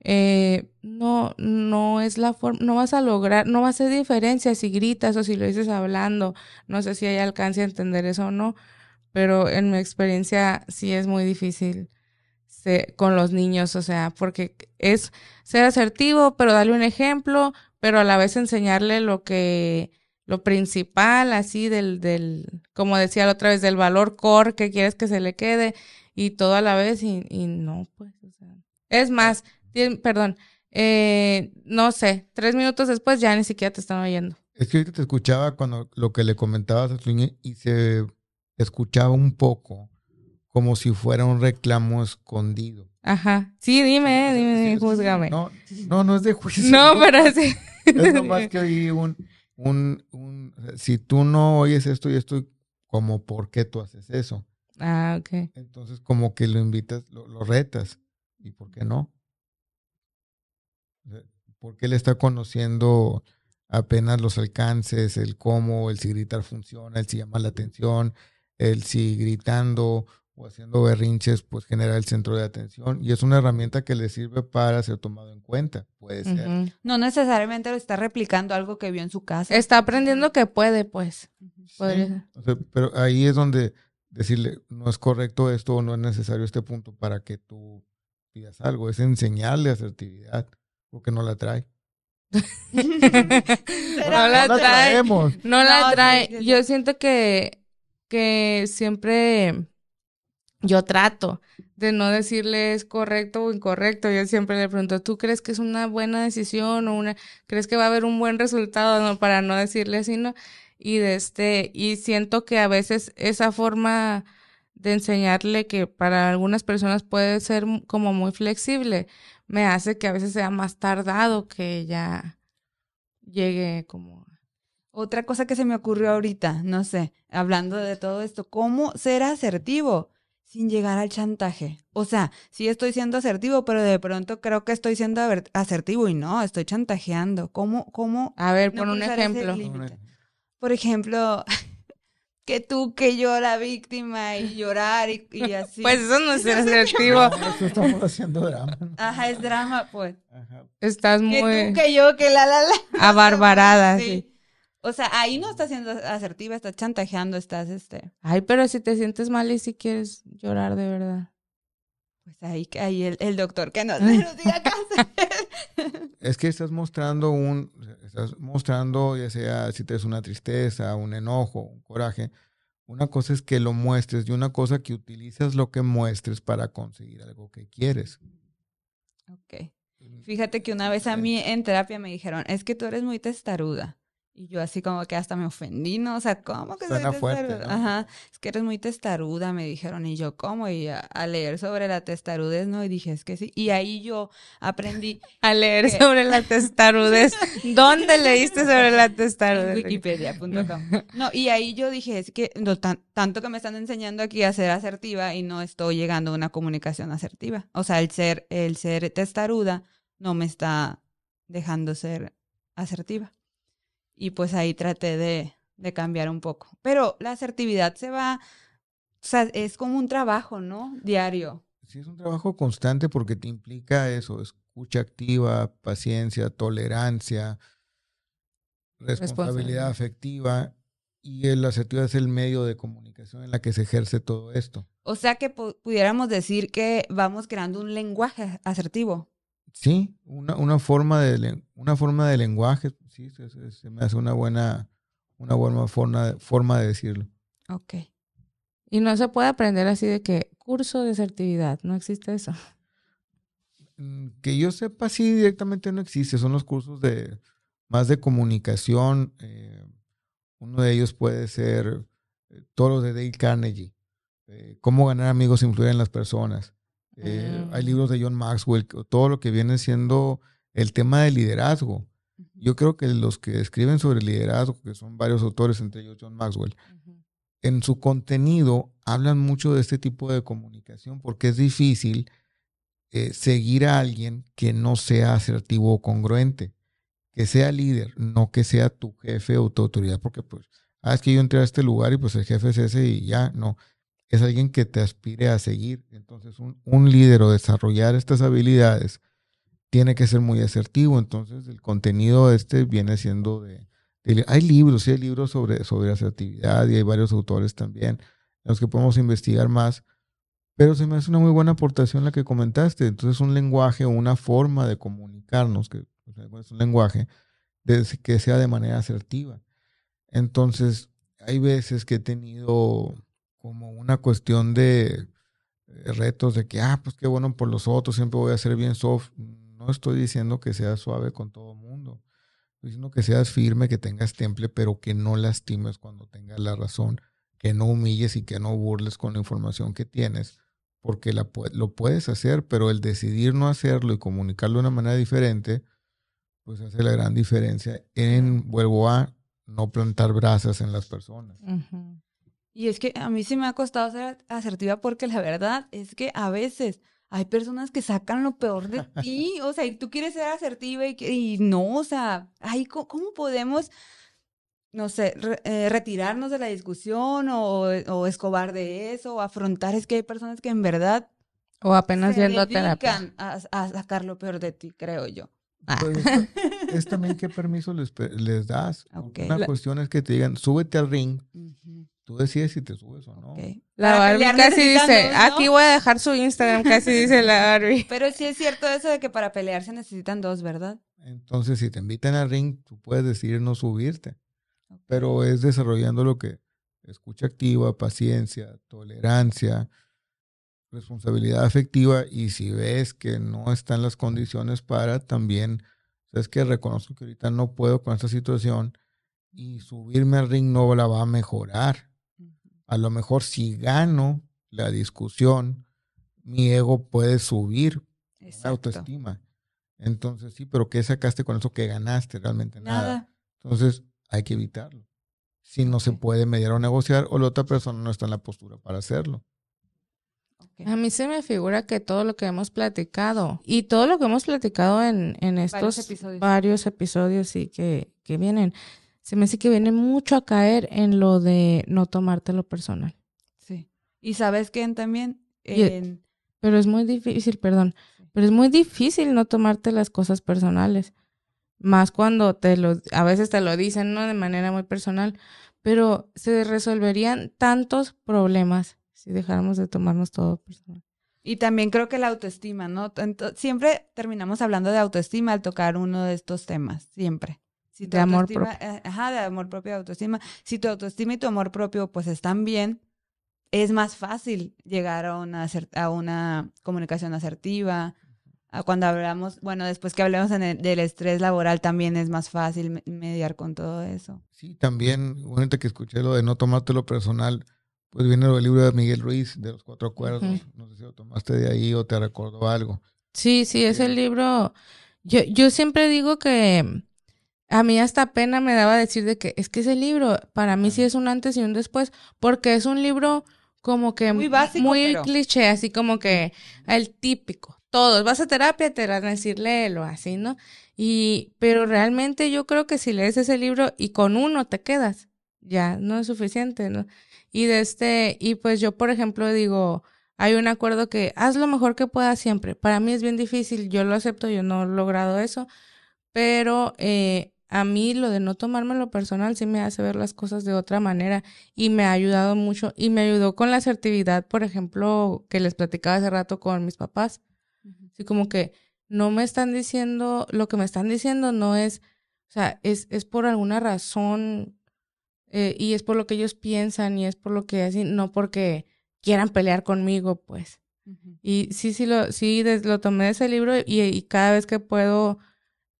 eh, no, no es la forma, no vas a lograr, no va a hacer diferencia si gritas o si lo dices hablando. No sé si hay alcance a entender eso o no, pero en mi experiencia sí es muy difícil con los niños, o sea, porque es ser asertivo, pero darle un ejemplo, pero a la vez enseñarle lo que, lo principal, así del, del, como decía la otra vez, del valor core que quieres que se le quede y todo a la vez y, y no, pues, o sea. Es más, perdón, eh, no sé, tres minutos después ya ni siquiera te están oyendo. Es que ahorita te escuchaba cuando lo que le comentabas a y se escuchaba un poco como si fuera un reclamo escondido. Ajá. Sí, dime, dime, dime, júzgame. No, no, no es de juicio. No, pero sí. Es nomás que oí un, un, un, si tú no oyes esto y esto, como, ¿por qué tú haces eso? Ah, ok. Entonces, como que lo invitas, lo, lo retas. ¿Y por qué no? Porque él está conociendo apenas los alcances, el cómo, el si gritar funciona, el si llama la atención, el si gritando o haciendo berrinches, pues genera el centro de atención y es una herramienta que le sirve para ser tomado en cuenta, puede ser. No necesariamente lo está replicando algo que vio en su casa. Está aprendiendo que puede, pues. pero ahí es donde decirle, no es correcto esto o no es necesario este punto para que tú pidas algo, es enseñarle asertividad porque no la trae. no la trae. No la trae. Yo siento que, que siempre yo trato de no decirle es correcto o incorrecto. Yo siempre le pregunto, ¿tú crees que es una buena decisión o una, crees que va a haber un buen resultado no, para no decirle así? Y este, y siento que a veces esa forma de enseñarle que para algunas personas puede ser como muy flexible, me hace que a veces sea más tardado que ya llegue como... Otra cosa que se me ocurrió ahorita, no sé, hablando de todo esto, ¿cómo ser asertivo sin llegar al chantaje? O sea, sí estoy siendo asertivo, pero de pronto creo que estoy siendo asertivo y no, estoy chantajeando. ¿Cómo, cómo? A ver, pon un ejemplo. Por ejemplo, que tú, que yo la víctima y llorar y, así. Pues eso no es ser asertivo. No, estamos haciendo drama. Ajá, es drama, pues. Ajá. Estás muy... Que tú, que yo, que la, la, la. Abarbarada, sí. O sea, ahí no estás siendo asertiva, estás chantajeando, estás este... Ay, pero si te sientes mal y si quieres llorar de verdad. Pues ahí, ahí el, el doctor que nos, nos diga qué Es que estás mostrando un, estás mostrando ya sea si te es una tristeza, un enojo, un coraje. Una cosa es que lo muestres y una cosa que utilizas lo que muestres para conseguir algo que quieres. Ok. Fíjate que una vez a mí en terapia me dijeron, es que tú eres muy testaruda. Y yo así como que hasta me ofendí, ¿no? O sea, ¿cómo que Suena fuerte, Ajá, es que eres muy testaruda, me dijeron. Y yo, ¿cómo? Y a, leer sobre la testarudez, ¿no? Y dije, es que sí. Y ahí yo aprendí... A leer sobre la testarudez. ¿Dónde leíste sobre la testarudez? Wikipedia.com. No, y ahí yo dije, es que no, tanto que me están enseñando aquí a ser asertiva y no estoy llegando a una comunicación asertiva. O sea, el ser, el ser testaruda no me está dejando ser asertiva y pues ahí traté de, de cambiar un poco. Pero la asertividad se va, o sea, es como un trabajo, ¿no? Diario. Sí, es un trabajo constante porque te implica eso, escucha activa, paciencia, tolerancia, responsabilidad afectiva y la asertividad es el medio de comunicación en la que se ejerce todo esto. O sea que pudiéramos decir que vamos creando un lenguaje asertivo. Sí, una, una, forma, de, una forma de lenguaje, sí, se, me hace una buena, una buena forma, forma de decirlo. Ok. Y no se puede aprender así de que curso de asertividad, no existe eso. Mm, que yo sepa, sí, directamente no existe, son los cursos de más de comunicación. Eh, uno de ellos puede ser eh, todos los de Dale Carnegie, eh, cómo ganar amigos e influir en las personas. Eh, hay mm. libros de John Maxwell, todo lo que viene siendo el tema del liderazgo. Yo creo que los que escriben sobre liderazgo, que son varios autores, entre ellos John Maxwell, en su contenido hablan mucho de este tipo de comunicación porque es difícil eh, seguir a alguien que no sea asertivo o congruente, que sea líder, no que sea tu jefe o tu autoridad, porque pues, ah, es que yo entré a este lugar y pues el jefe es ese y ya, no es alguien que te aspire a seguir. Entonces, un, líder o desarrollar estas habilidades tiene que ser muy asertivo. Entonces, el contenido este viene siendo de... hay libros, sí hay libros sobre, sobre asertividad y hay varios autores también en los que podemos investigar más. Pero se me hace una muy buena aportación la que comentaste. Entonces, un lenguaje o una forma de comunicarnos, que es un lenguaje, que sea de manera asertiva. Entonces, hay veces que he tenido como una cuestión de eh, retos de que, ah, pues qué bueno por los otros, siempre voy a ser bien soft. No estoy diciendo que seas suave con todo el mundo. Estoy diciendo que seas firme, que tengas temple, pero que no lastimes cuando tengas la razón, que no humilles y que no burles con la información que tienes, porque la, lo puedes hacer, pero el decidir no hacerlo y comunicarlo de una manera diferente, pues hace la gran diferencia en, vuelvo a, no plantar brasas en las personas. Y es que a mí sí me ha costado ser asertiva porque la verdad es que a veces hay personas que sacan lo peor de ti, o sea, y tú quieres ser asertiva y, y no, o sea, ay, ¿cómo, podemos, no sé, eh, retirarnos de la discusión o, o, escobar de eso o afrontar? Es que hay personas que en verdad... O apenas yendo a terapia. A, sacar lo peor de ti, creo yo. Ah. Pues, es, también qué permiso les, les das. Una cuestión es que te digan, súbete al ring. Tú decides si te subes o no. La Barbie casi dice, aquí voy a dejar su Instagram, casi dice la Barbie. Pero sí es cierto eso de que para pelear se necesitan dos, ¿verdad? Entonces, si te invitan al ring, tú puedes decidir no subirte. Pero es desarrollando lo que escucha activa, paciencia, tolerancia, responsabilidad afectiva y si ves que no están las condiciones para también, sabes que reconozco que ahorita no puedo con esta situación y subirme al ring no la va a mejorar a lo mejor si gano la discusión, mi ego puede subir la autoestima. Entonces, sí, pero ¿qué sacaste con eso que ganaste? Realmente nada. Entonces, hay que evitarlo. Si no se puede mediar o negociar o la otra persona no está en la postura para hacerlo. A mí se me figura que todo lo que hemos platicado y todo lo que hemos platicado en, en estos varios episodios, y que, que vienen, se me hace que viene mucho a caer en lo de no tomártelo personal. Sí. Y sabes que también... pero es muy difícil, perdón, pero es muy difícil no tomarte las cosas personales. Más cuando te lo, a veces te lo dicen, ¿no? De manera muy personal. Pero se resolverían tantos problemas si dejáramos de tomarnos todo personal. Y también creo que la autoestima, ¿no? siempre terminamos hablando de autoestima al tocar uno de estos temas, siempre. Si de amor propio. Eh, ajá, de amor propio y autoestima. Si tu autoestima y tu amor propio pues están bien, es más fácil llegar a una, a una comunicación asertiva. cuando hablamos, bueno, después que hablemos del estrés laboral, también es más fácil mediar con todo eso. Sí, también, ahorita que escuché lo de no tomártelo personal, pues viene el libro de Miguel Ruiz, de los cuatro acuerdos. No sé si lo tomaste de ahí o te recordó algo. Sí, sí, es el libro. Yo, yo siempre digo que a mí hasta pena me daba decir de que es que ese libro para mí sí es un antes y un después, porque es un libro como que muy básico, muy cliché, así como que el típico. Todos, vas a terapia, te van a decir léelo, así, ¿no? Y, pero realmente yo creo que si lees ese libro y con uno te quedas, ya no es suficiente, ¿no? Y de este, y pues yo, por ejemplo, digo, hay un acuerdo que haz lo mejor que puedas siempre. Para mí es bien difícil, yo lo acepto, yo no he logrado eso, pero eh, a mí lo de no tomármelo personal sí me hace ver las cosas de otra manera y me ha ayudado mucho y me ayudó con la asertividad, por ejemplo, que les platicaba hace rato con mis papás. Así como que no me están diciendo, lo que me están diciendo no es, o sea, es, es por alguna razón eh, y es por lo que ellos piensan y es por lo que así, no porque quieran pelear conmigo, pues. Y sí, sí, lo, sí, lo tomé de ese libro y cada vez que puedo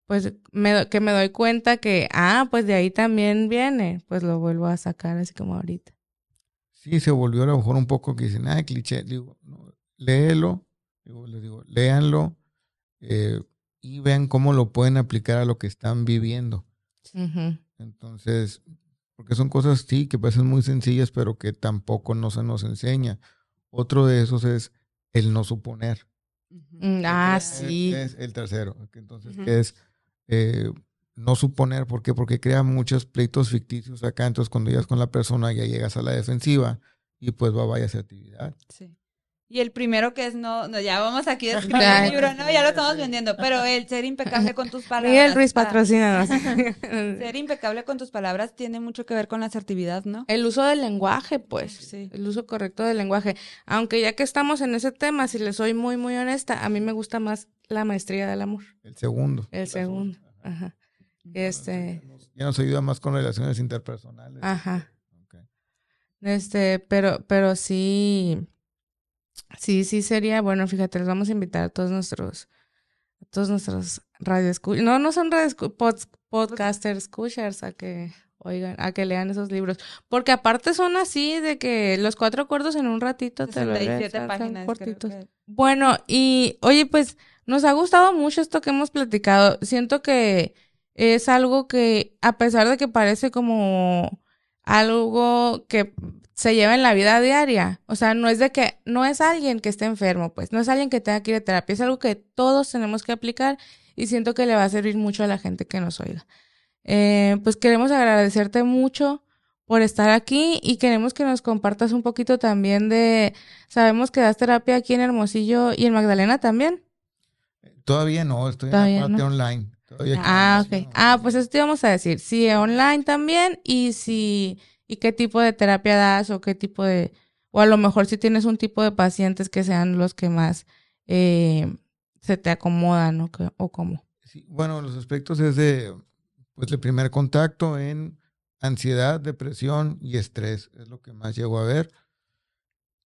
pues me, que me doy cuenta que, ah, pues de ahí también viene, pues lo vuelvo a sacar así como ahorita. Sí, se volvió a lo mejor un poco que dicen, ah, cliché, digo, léelo, digo, les digo, léanlo eh, y vean cómo lo pueden aplicar a lo que están viviendo. Entonces, porque son cosas, sí, que parecen muy sencillas, pero que tampoco no se nos enseña. Otro de esos es el no suponer. Mm, ah, sí. Es el tercero. Entonces, que es eh, no suponer, ¿por qué? Porque crea muchos pleitos ficticios acá, entonces cuando llegas con la persona ya llegas a la defensiva y pues va vaya esa actividad. Sí. Y el primero que es no, no ya vamos aquí a escribir el libro, no, ya lo estamos vendiendo, pero el ser impecable con tus palabras. Miguel Ruiz patrocina. ser impecable con tus palabras tiene mucho que ver con la asertividad, ¿no? El uso del lenguaje, pues. Sí. El uso correcto del lenguaje. Aunque ya que estamos en ese tema, si le soy muy, muy honesta, a mí me gusta más la maestría del amor. El segundo. El segundo. Ajá. Este. Ya nos ayuda más con relaciones interpersonales. Ajá. Este, pero, pero sí Sí, sí sería, bueno, fíjate, les vamos a invitar a todos nuestros, a todos nuestros radio no, no son radio podcasters, escuchers a que oigan, a que lean esos libros, porque aparte son así de que los cuatro acuerdos en un ratito te lo lees, páginas, cortitos. Bueno, y oye, pues nos ha gustado mucho esto que hemos platicado. Siento que es algo que a pesar de que parece como algo que se lleva en la vida diaria. O sea, no es de que, no es alguien que esté enfermo, pues, no es alguien que tenga que ir a terapia, es algo que todos tenemos que aplicar y siento que le va a servir mucho a la gente que nos oiga. Eh, pues queremos agradecerte mucho por estar aquí y queremos que nos compartas un poquito también de, sabemos que das terapia aquí en Hermosillo y en Magdalena también. Todavía no, estoy en la parte online. ah, ok. Ah, pues eso te vamos a decir. Sí, online también y si y qué tipo de terapia das o qué tipo de, o a lo mejor si tienes un tipo de pacientes que sean los que más eh, se te acomodan o, o cómo. Bueno, los aspectos es de, pues el primer contacto en ansiedad, depresión y estrés, es lo que más llego a ver.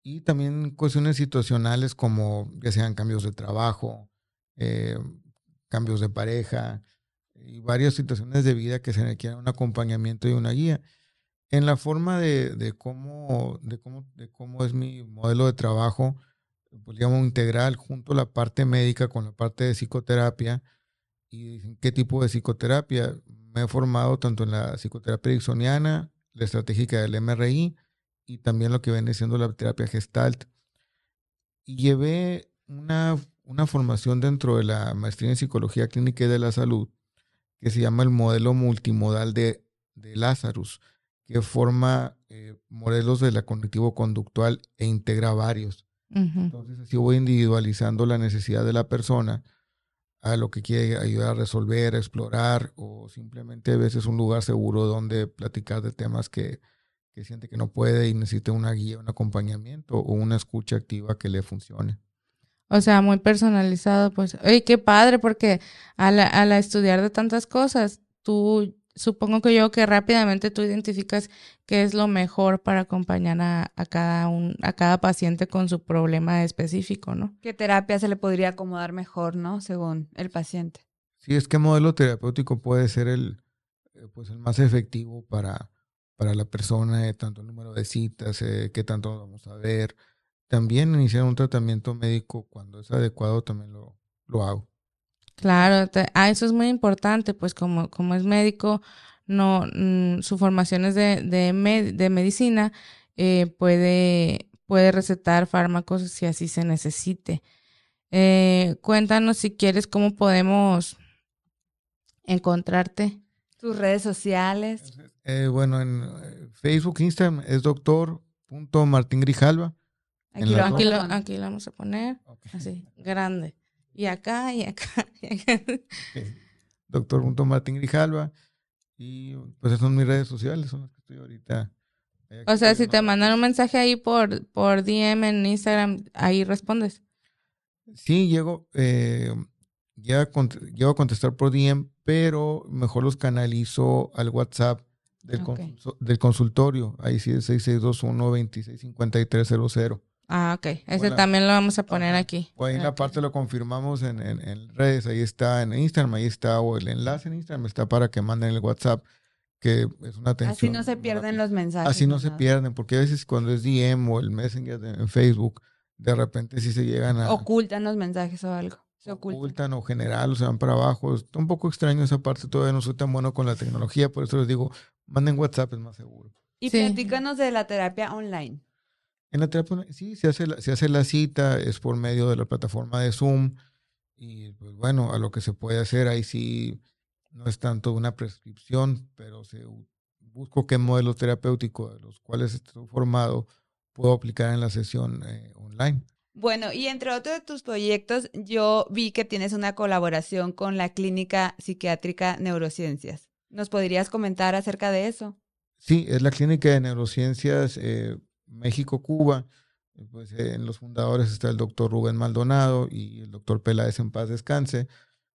Y también cuestiones situacionales como ya sean cambios de trabajo, eh, cambios de pareja y varias situaciones de vida que se requieren un acompañamiento y una guía en la forma de, de, cómo, de, cómo, de cómo es mi modelo de trabajo, pues digamos integral, junto la parte médica con la parte de psicoterapia y qué tipo de psicoterapia. Me he formado tanto en la psicoterapia ericksoniana, la estratégica del MRI y también lo que viene siendo la terapia gestalt. Y llevé una, una formación dentro de la maestría en psicología clínica y de la salud que se llama el modelo multimodal de, de Lazarus que forma eh, modelos de la cognitivo-conductual e integra varios. Entonces, así voy individualizando la necesidad de la persona a lo que quiere ayudar a resolver, a explorar, o simplemente a veces un lugar seguro donde platicar de temas que, que siente que no puede y necesita una guía, un acompañamiento o una escucha activa que le funcione. O sea, muy personalizado, pues. Oye, qué padre, porque al, al estudiar de tantas cosas, tú supongo que yo que rápidamente tú identificas qué es lo mejor para acompañar a, a, cada un, a cada paciente con su problema específico, ¿no? ¿Qué terapia se le podría acomodar mejor, ¿no? Según el paciente. Sí, es que modelo terapéutico puede ser el, eh, pues el más efectivo para, para la persona, eh, tanto el número de citas, eh, qué tanto vamos a ver. También iniciar un tratamiento médico cuando es adecuado también lo, lo hago. Claro, ah, eso es muy importante, pues como, como es médico, no, mm, su formación es de, de, de medicina, eh, puede, puede recetar fármacos si así se necesite. Eh, cuéntanos si quieres cómo podemos encontrarte. Tus redes sociales. Eh, bueno, en Facebook, Instagram es doctor.martingrijalva. Aquí, lo, aquí, lo, aquí lo vamos a poner. Así, grande y acá y acá. Doctor Martín Grijalva. Y pues esas son mis redes sociales, son las que estoy ahorita. O sea, si te mandan un mensaje ahí por, por DM en Instagram, ahí respondes. Sí, llego, eh, llego, a contestar por DM, pero mejor los canalizo al WhatsApp del, del consultorio. Ahí sí es 6621 265300. Ah, ok. Ese también lo vamos a poner aquí. O ahí en la parte lo confirmamos en, en, redes, ahí está en Instagram, ahí está, o el enlace en Instagram está para que manden el WhatsApp, que es una atención. Así no se pierden los mensajes. Así no, se pierden, porque a veces cuando es DM o el Messenger en Facebook, de repente sí se llegan a... Ocultan los mensajes o algo. Se ocultan. ocultan o general o se van para abajo. Está un poco extraño esa parte, todavía no soy tan bueno con la tecnología, por eso les digo, manden WhatsApp, es más seguro. Y platícanos de la terapia online. En la terapia, sí, se hace, la, se hace la cita, es por medio de la plataforma de Zoom. Y pues bueno, a lo que se puede hacer ahí sí no es tanto una prescripción, pero se busco qué modelo terapéutico de los cuales estoy formado puedo aplicar en la sesión eh, online. Bueno, y entre otros de tus proyectos, yo vi que tienes una colaboración con la Clínica Psiquiátrica Neurociencias. ¿Nos podrías comentar acerca de eso? Sí, es la Clínica de Neurociencias eh, México-Cuba. Pues eh, en los fundadores está el doctor Rubén Maldonado y el doctor Peláez en paz descanse.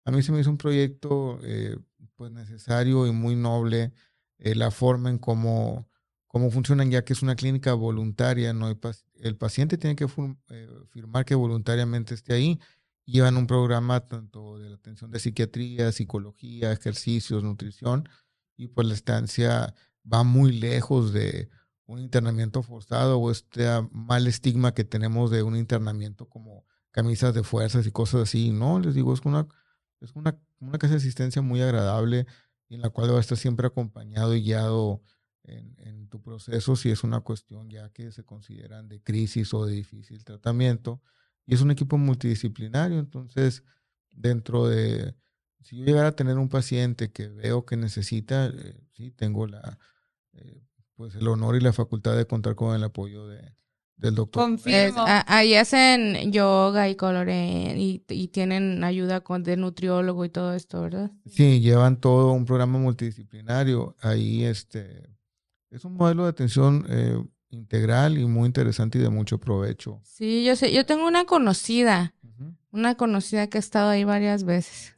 A mí se me hizo un proyecto eh, pues necesario y muy noble la forma en cómo cómo funcionan, ya que es una clínica voluntaria, no el paciente tiene que eh, firmar que voluntariamente esté ahí. Llevan un programa tanto de atención de psiquiatría, psicología, ejercicios, nutrición, y pues la estancia va muy lejos de un internamiento forzado o este mal estigma que tenemos de un internamiento como camisas de fuerzas y cosas así. No, les digo, es una, es una, una casa de asistencia muy agradable en la cual va a estar siempre acompañado y guiado en, tu proceso si es una cuestión ya que se consideran de crisis o de difícil tratamiento. Y es un equipo multidisciplinario, entonces dentro de, si yo llegara a tener un paciente que veo que necesita, eh, sí, tengo la, eh, pues el honor y la facultad de contar con el apoyo de, del doctor. Confirmo. ahí hacen yoga y colore y, y, tienen ayuda con, de nutriólogo y todo esto, ¿verdad? Sí, llevan todo un programa multidisciplinario. Ahí este es un modelo de atención eh, integral y muy interesante y de mucho provecho. Sí, yo sé, yo tengo una conocida, una conocida que ha estado ahí varias veces.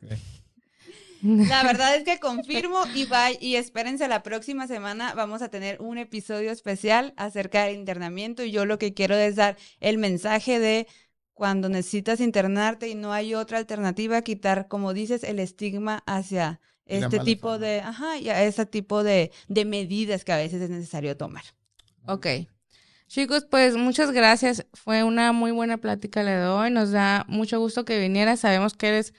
La verdad es que confirmo y va, y espérense la próxima semana vamos a tener un episodio especial acerca del internamiento y yo lo que quiero es dar el mensaje de cuando necesitas internarte y no hay otra alternativa, quitar, como dices, el estigma hacia este tipo de, ajá, y ese tipo de, de medidas que a veces es necesario tomar. Ok. Chicos, pues muchas gracias. Fue una muy buena plática le doy. Nos da mucho gusto que vinieras. Sabemos que eres,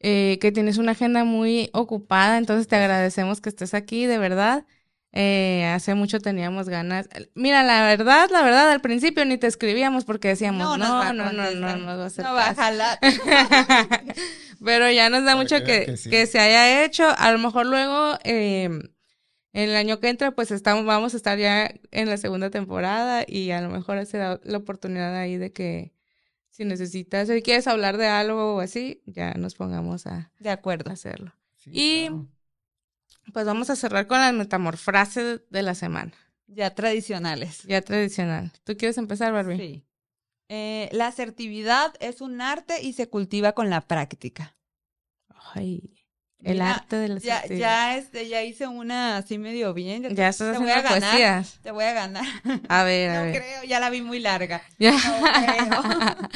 eh, que tienes una agenda muy ocupada, entonces te agradecemos que estés aquí, de verdad. Eh, hace mucho teníamos ganas. Mira, la verdad, la verdad, al principio ni te escribíamos porque decíamos, no, no, no, no, no, no, va a ser. No va a jalar. Pero ya nos da mucho que, que, se haya hecho. A lo mejor luego, eh, el año que entra, pues estamos, vamos a estar ya en la segunda temporada y a lo mejor se da la oportunidad ahí de que si necesitas, si quieres hablar de algo o así, ya nos pongamos a, de acuerdo. a hacerlo. y pues vamos a cerrar con las metamorfrases de la semana. Ya tradicionales. Ya tradicional. ¿Tú quieres empezar, Barbie? Sí. Eh, la asertividad es un arte y se cultiva con la práctica. Ay, el arte de la ya, ya, este, ya hice una así medio bien. Ya, ya estás te voy a ganar. Te voy a ganar. A ver, a no creo, ya la vi muy larga.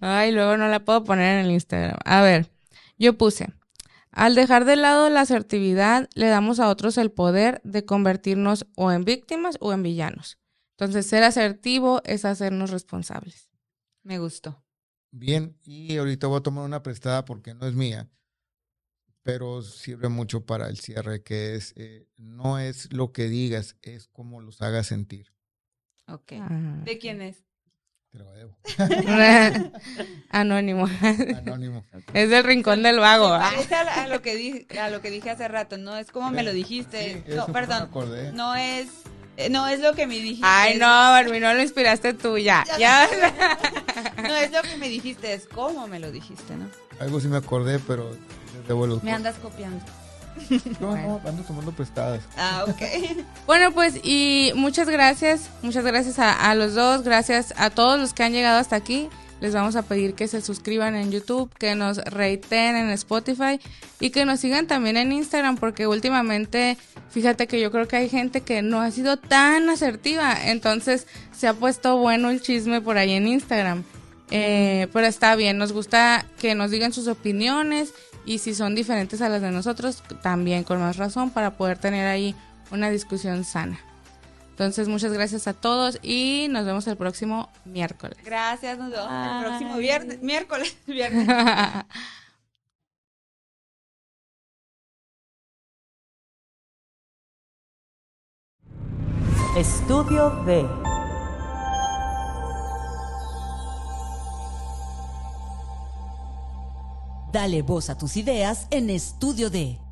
Ay, luego no la puedo poner en el Instagram. A ver, yo puse, al dejar de lado la asertividad, le damos a otros el poder de convertirnos o en víctimas o en villanos. Entonces, ser asertivo es hacernos responsables. Me gustó. Bien, y ahorita voy a tomar una prestada porque no es mía, pero sirve mucho para el cierre, que es, eh, no es lo que digas, es cómo los hagas sentir. Ok. Ah, ¿De quién es? Anónimo. Anónimo. Es del rincón del vago. Parece a, lo que dije, a lo que dije hace rato, no es como me lo dijiste. no, perdón. No es eh, no es lo que me dijiste. Ay, no, Barbie, no lo inspiraste tú ya. ya. no es lo que me dijiste, es cómo me lo dijiste, ¿no? Algo sí me acordé, pero Me andas copiando. No, no, ando tomando prestadas. Ah, ok. bueno, pues y muchas gracias, muchas gracias a, los dos, gracias a todos los que han llegado hasta aquí. Les vamos a pedir que se suscriban en YouTube, que nos reiten en Spotify y que nos sigan también en Instagram porque últimamente, fíjate que yo creo que hay gente que no ha sido tan asertiva, entonces se ha puesto bueno el chisme por ahí en Instagram. Eh, pero está bien, nos gusta que nos digan sus opiniones y si son diferentes a las de nosotros, también con más razón para poder tener ahí una discusión sana. Entonces, muchas gracias a todos y nos vemos el próximo miércoles. Gracias, nos vemos el próximo viernes, miércoles. Viernes. Estudio de Dale voz a tus ideas en Estudio D.